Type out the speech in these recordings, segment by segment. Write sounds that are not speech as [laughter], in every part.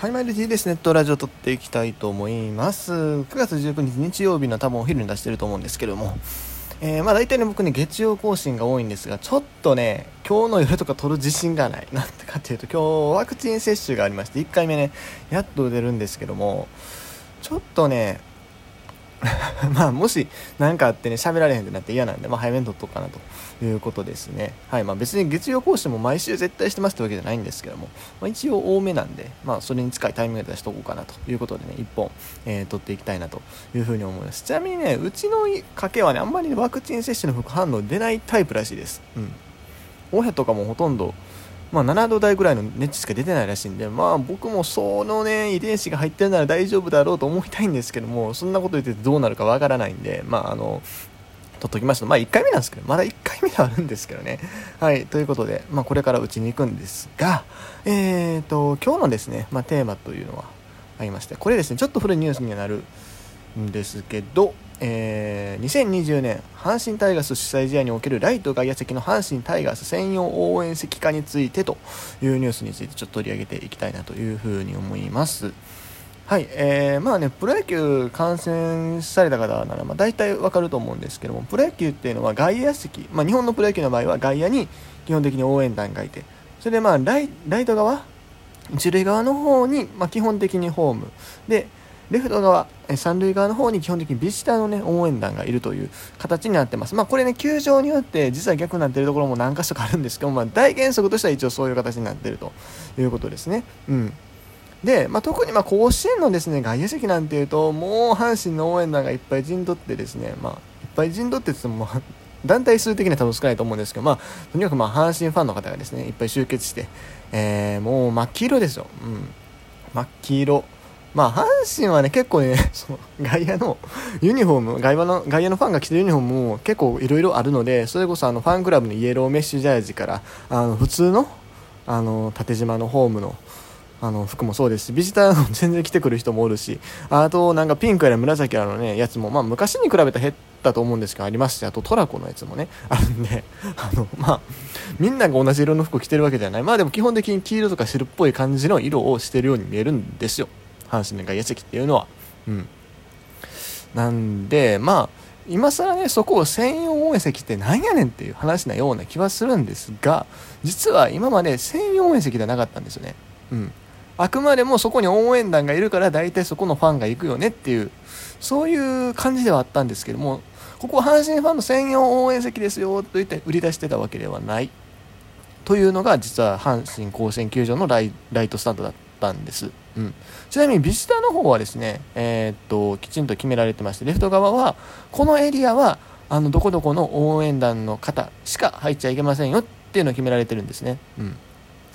はい、マイル TBS ネットラジオ撮っていきたいと思います。9月19日日曜日の多分お昼に出してると思うんですけども、えー、まあ大体ね、僕ね、月曜更新が多いんですが、ちょっとね、今日の夜とか撮る自信がない。なんてかっていうと、今日ワクチン接種がありまして、1回目ね、やっと出るんですけども、ちょっとね、[laughs] まあもし何かあってね喋られへんってなって嫌なんで、まあ、早めに撮っとくかなということですね。はいまあ別に月曜講師も毎週絶対してますってわけじゃないんですけども、まあ、一応多めなんでまあそれに近いタイミングで出しとこうかなということでね1本、えー、撮っていきたいなというふうに思います。ちなみにねうちの家系はねあんまりワクチン接種の副反応出ないタイプらしいです。うん。親とかもほとんどまあ、7度台ぐらいの熱しか出てないらしいんで、まあ、僕もそのね遺伝子が入ってるなら大丈夫だろうと思いたいんですけどもそんなこと言ってどうなるかわからないんで、まあ、あの取っときました。まあ1回目なんですけどまだ1回目ではあるんですけどね。はいということで、まあ、これからうちに行くんですがえーと今日のですね、まあ、テーマというのはありましてこれですねちょっと古いニュースにはなるんですけどえー、2020年阪神タイガース主催試合におけるライト外野席の阪神タイガース専用応援席化についてというニュースについてちょっと取り上げていきたいなというふうに思います。はいえー、まあねプロ野球観戦された方ならまあ大体わかると思うんですけどもプロ野球っていうのは外野席、まあ、日本のプロ野球の場合は外野に基本的に応援団がいてそれでまあライライト側一塁側の方に、まあ、基本的にホームでレフト側、え三塁側の方に基本的にビジターの、ね、応援団がいるという形になってます。まあ、これね、球場によって実は逆になっているところも何か所かあるんですけど、まあ、大原則としては一応そういう形になっているということですね。うん。で、まあ、特にま甲子園のですね、外野席なんていうと、もう阪神の応援団がいっぱい陣取ってですね、まあ、いっぱい陣取ってっても、団体数的には多分少ないと思うんですけど、まあ、とにかくまあ阪神ファンの方がですね、いっぱい集結して、えー、もう真っ黄色ですよ。うん。真っ黄色。まあ、阪神はね、結構ね、[laughs] その外野のユニフォーム、外野の外野のファンが着てるユニフォームも結構いろいろあるので、それこそあのファンクラブのイエローメッシュジャージから、あの普通のあの縦縞のホームのあの服もそうですし、ビジターの [laughs] 全然着てくる人もおるし、あとなんかピンクやら紫やらのね、やつも、まあ昔に比べた減ったと思うんですけど、ありますし、あとトラコのやつもね、[laughs] あるんで、あの、まあ、みんなが同じ色の服着てるわけじゃない。まあでも基本的に黄色とか白っぽい感じの色をしてるように見えるんですよ。阪神の外野席っていうのは。うん。なんで、まあ、今更ね、そこを専用応援席ってなんやねんっていう話なような気はするんですが、実は今まで専用応援席ではなかったんですよね。うん。あくまでもそこに応援団がいるから大体そこのファンが行くよねっていう、そういう感じではあったんですけども、ここは阪神ファンの専用応援席ですよと言って売り出してたわけではない。というのが実は阪神甲子園球場のライトスタンドだったんです。うん、ちなみにビジターの方はですね、えー、っときちんと決められてましてレフト側はこのエリアはあのどこどこの応援団の方しか入っちゃいけませんよっていうのを決められてるんですね。うん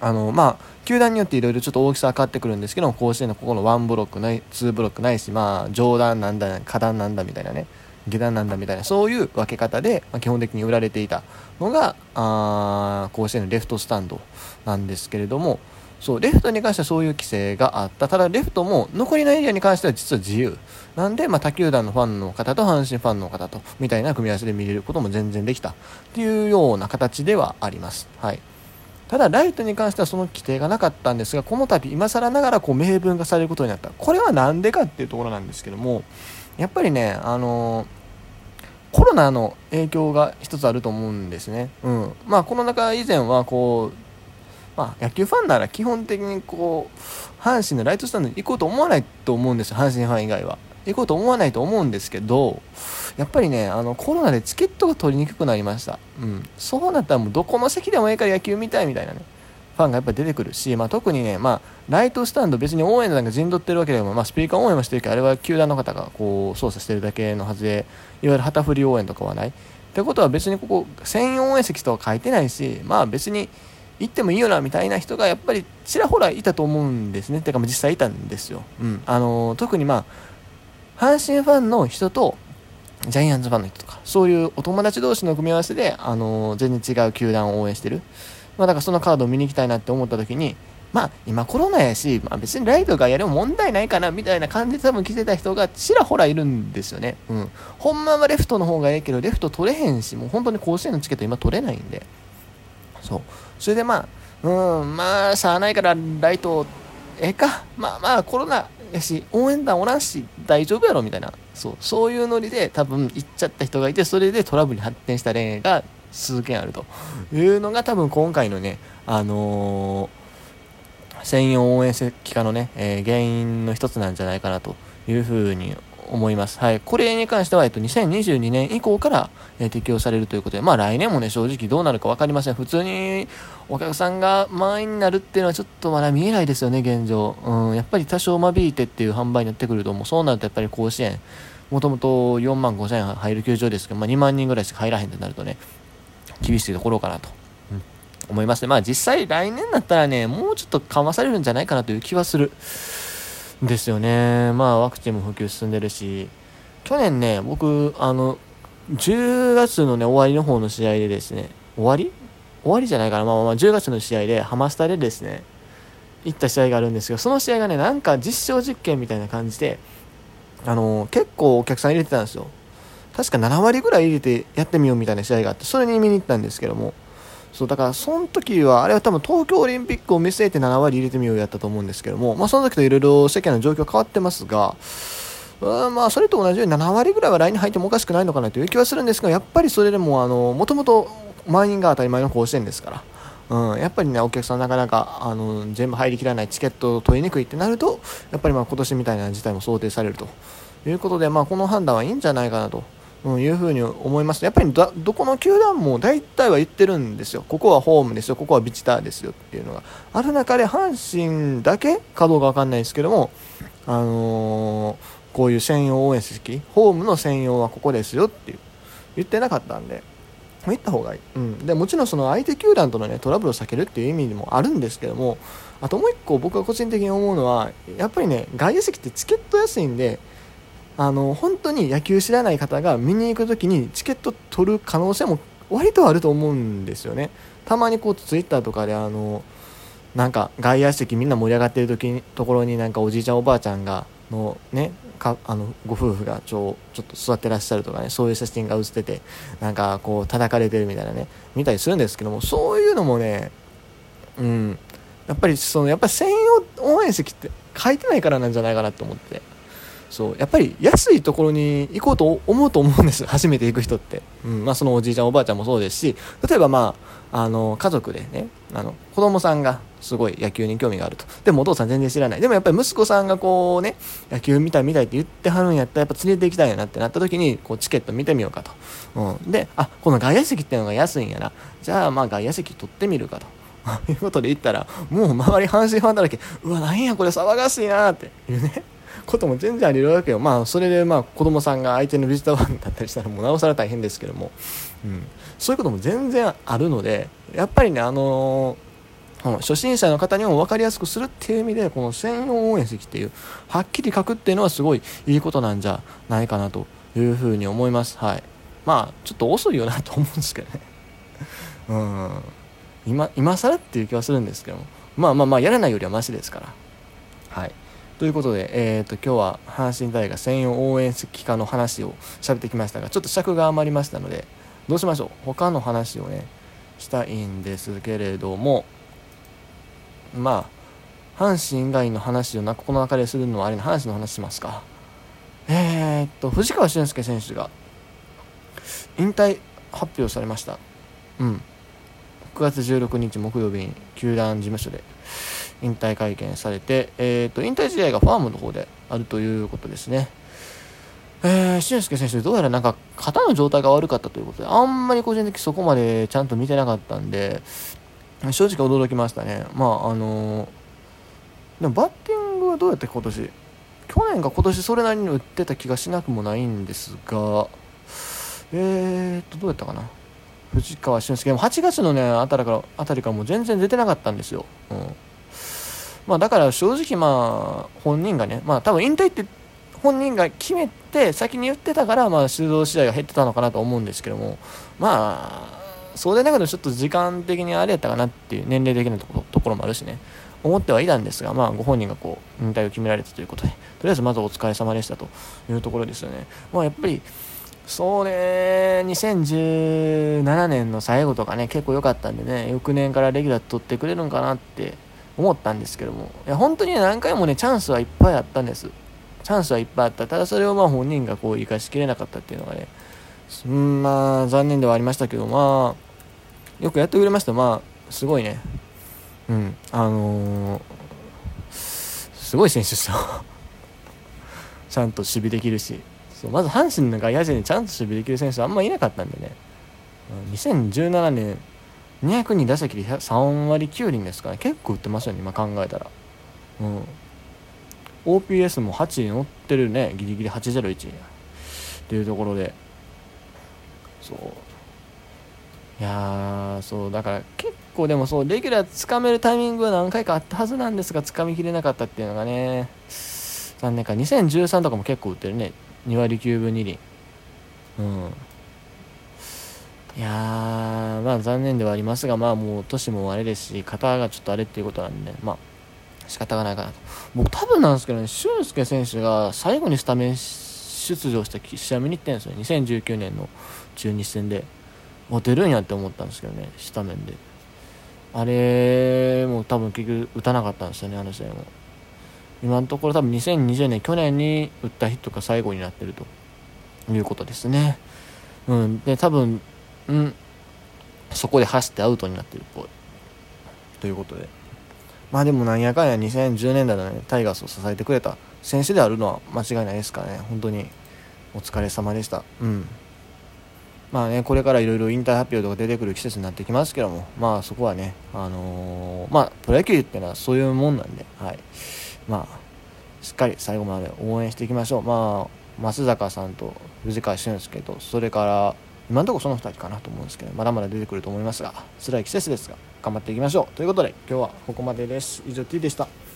あのまあ、球団によっていろいろちょっと大きさは変わってくるんですけど甲子園のここの1ブロックない2ブロックないし、まあ、上段なんだ下段なんだみたいなね下段なんだみたいなそういう分け方で、まあ、基本的に売られていたのがあ甲子園のレフトスタンドなんですけれどもそうレフトに関してはそういう規制があったただレフトも残りのエリアに関しては実は自由なんで、まあ、他球団のファンの方と阪神ファンの方とみたいな組み合わせで見れることも全然できたっていうような形ではあります。はいただ、ライトに関してはその規定がなかったんですが、この度、今更ながらこう明文化されることになった。これは何でかっていうところなんですけども、やっぱりね、あの、コロナの影響が一つあると思うんですね。うん。まあ、この中以前は、こう、まあ、野球ファンなら基本的にこう、阪神のライトスタンドに行こうと思わないと思うんですよ、阪神ファン以外は。行こうと思わないと思うんですけど、やっぱりね、あの、コロナでチケットが取りにくくなりました。うん。そうなったらもうどこの席でもいいから野球見たいみたいなね、ファンがやっぱ出てくるし、まあ、特にね、まあ、ライトスタンド別に応援団が陣取ってるわけでも、まあ、スピーカー応援はしてるけど、あれは球団の方がこう操作してるだけのはずで、いわゆる旗振り応援とかはない。ってことは別にここ、専用応援席とは書いてないし、まあ別に行ってもいいよなみたいな人がやっぱりちらほらいたと思うんですね。てか実際いたんですよ。うん。あのー、特にまあ、阪神ファンの人と、ジャイアンツファンの人とか、そういうお友達同士の組み合わせで、あのー、全然違う球団を応援してる。まあ、だからそのカードを見に行きたいなって思った時に、まあ、今コロナやし、まあ、別にライトがやれも問題ないかなみたいな感じで多分来てた人がちらほらいるんですよね。うん。ほんまはレフトの方がええけど、レフト取れへんし、もう本当に甲子園のチケット今取れないんで。そう。それでまあ、うん、まあ、しゃあないからライトええか。まあまあコロナやし応援団おらんし大丈夫やろみたいな。そう。そういうノリで多分行っちゃった人がいてそれでトラブルに発展した例が数件あると。いうのが多分今回のねあのー、専用応援席化のね、えー、原因の一つなんじゃないかなというふうに思います。はい。これに関しては、えっと、2022年以降から、えー、適用されるということで、まあ来年もね、正直どうなるか分かりません。普通にお客さんが満員になるっていうのはちょっとまだ見えないですよね、現状。うん、やっぱり多少間引いてっていう販売になってくると、もうそうなるとやっぱり甲子園、もともと4万5千円入る球場ですけど、まあ2万人ぐらいしか入らへんってなるとね、厳しいところかなと。思いますね。まあ実際来年だったらね、もうちょっと緩和されるんじゃないかなという気はする。ですよね。まあワクチンも普及進んでるし、去年ね、僕、あの、10月のね、終わりの方の試合でですね、終わり？終わりじゃないかな、まあまあ10月の試合でハマスタでですね、行った試合があるんですけど、その試合がね、なんか実証実験みたいな感じで、あの結構お客さん入れてたんですよ。確か7割ぐらい入れてやってみようみたいな試合があって、それに見に行ったんですけども、そうだからその時はあれは多分東京オリンピックを見据えて7割入れてみようやったと思うんですけども、まあ、その時といろいろ世間の状況変わってますがうんまあそれと同じように7割ぐらいは来年入ってもおかしくないのかなという気はするんですがやっぱりそれでももともと満員が当たり前の甲子園ですから。うん、やっぱりねお客さんなかなかあの全部入りきらないチケットを取りにくいってなるとやっぱりまあ今年みたいな事態も想定されるということで、まあ、この判断はいいんじゃないかなとうん、いうふうに思います。やっぱりどこの球団も大体は言ってるんですよ。ここはホームですよ、ここはビチターですよっていうのが。ある中で阪神だけかどうかわかんないですけども、あのー、こういう専用応援席、ホームの専用はここですよっていう言ってなかったんで、行った方がいい。うん。で、もちろんその相手球団とのね、トラブルを避けるっていう意味でもあるんですけども、あともう一個僕が個人的に思うのは、やっぱりね、外野席ってチケット安いんで、あの本当に野球知らない方が見に行く時にチケット取る可能性も割とあると思うんですよね。たまにこうツイッターとかであのなんか外野席みんな盛り上がってる時にところになんかおじいちゃんおばあちゃんがのねかあのご夫婦がちょちょっと座ってらっしゃるとかねそういう写真が写っててなんかこう叩かれてるみたいなね見たりするんですけどもそういうのもねうん。やっぱりそのやっぱり専用応援席って書いてないからなんじゃないかなと思って。そうやっぱり安いところに行こうと思うと思うんです。[laughs] 初めて行く人って、うんまあ、そのおじいちゃんおばあちゃんもそうですし例えばまああの家族でねあの子供さんがすごい野球に興味があると。でもお父さん全然知らない。でもやっぱり息子さんがこうね野球見たい見たいって言ってはるんやったらやっぱ連れて行きたいなってなった時にこうチケット見てみようかと、うん、であこの外野席っていうのが安いんやな。じゃあまあ外野席取ってみるかと。[laughs] いうことで言ったらもう周り阪神ファンだらけ。うわなんやこれ騒がしいなって。いうね。ことも全然あり得るわけよ。まあそれでまあ子供さんが相手のビジターファンだったりしたらもうなおさら大変ですけども、うん、そういうことも全然あるのでやっぱりねあのー、初心者の方にも分かりやすくするっていう意味でこの専用応援席っていうはっきり書くっていうのはすごいいいことなんじゃないかなというふうに思います。はい。まあちょっと遅いよなと思うんですけどね。[laughs] うん。今今更っていう気はするんですけどまあまあまあやらないよりはマシですから。はい。ということで、えーと、今日は阪神大学専用応援席化の話を喋ってきましたがちょっと尺が余りましたのでどうしましょう？他の話をねしたいんですけれどもまあ阪神以外の話をなこの中でするのはあれの阪神の話しますか。えー、っと藤川俊介選手が引退発表されました。うん。9月16日木曜日に球団事務所で。引退会見されて、えーと、引退試合がファームの方であるということですね。えー、俊介選手、どうやらなんか肩の状態が悪かったということで、あんまり個人的にそこまでちゃんと見てなかったんで、正直驚きましたね。まあ、あのー、でもバッティングはどうやって今年、去年が今年それなりに打ってた気がしなくもないんですが、えーと、どうやったかな。藤川俊介も8月のね、あたりから、あたりからもう全然出てなかったんですよ。うんまあ、だから正直まあ本人がね、まあ、多分引退って本人が決めて先に言ってたからまあ出場試合が減ってたのかなと思うんですけどもまあそうでなくてちょっと時間的にあれやったかなっていう年齢的なところところもあるしね思ってはいたんですが、まあ、ご本人がこう引退を決められたということでとりあえずまずお疲れ様でしたというところですよね。まあ、やっぱりそうね、2017年の最後とかね、結構良かったんでね、翌年からレギュラー取ってくれるんかなって思ったんですけどもいや本当に何回もねチャンスはいっぱいあったんです。チャンスはいっぱいあった。ただそれをまあ本人がこう生かしきれなかったっていうのがねうんまあ残念ではありましたけどまあよくやってくれました。まあすごいね。うんあのー、すごい選手ですよ。[laughs] ちゃんと守備できるし。そうまず阪神の外野手にちゃんと守備できる選手はあんまいなかったんでね。2017年202打席で3割9厘ですから、ね、結構打ってますよね今考えたら。うん。OPS も8に乗ってるね。ギリギリ801っていうところで。そう。いやそう。だから結構でもそうレギュラーつかめるタイミングは何回かあったはずなんですがつかみきれなかったっていうのがね。残念か。2013とかも結構打ってるね。2割9分2厘。うん。いやまあ残念ではありますがまあもう年もあれですし肩がちょっとあれっていうことなんでまあ仕方がないかなと。僕多分なんですけどね俊介選手が最後にスタメン出場した試合見に行ってるんですよ2019年の中日戦で。もう出るんやって思ったんですけどねスタメンで。あれも多分結局打たなかったんですよねあの試合も。今のところ多分2020年去年に打ったヒットが最後になってるということですね。うんで多分うんそこで走ってアウトになってるっぽい。ということで。まあでもなんやかんや2010年代のねタイガースを支えてくれた選手であるのは間違いないですからね。本当にお疲れ様でした。うん。まあねこれからいろいろ引退発表とか出てくる季節になってきますけどもまあそこはねあのー、まあプロ野球っていうのはそういうもんなんではい。まあしっかり最後まで応援していきましょう。まあ松坂さんと藤川俊介とそれから今のところその2人かなと思うんですけどまだまだ出てくると思いますが辛い季節ですが頑張っていきましょう。ということで今日はここまでです。以上 T でした。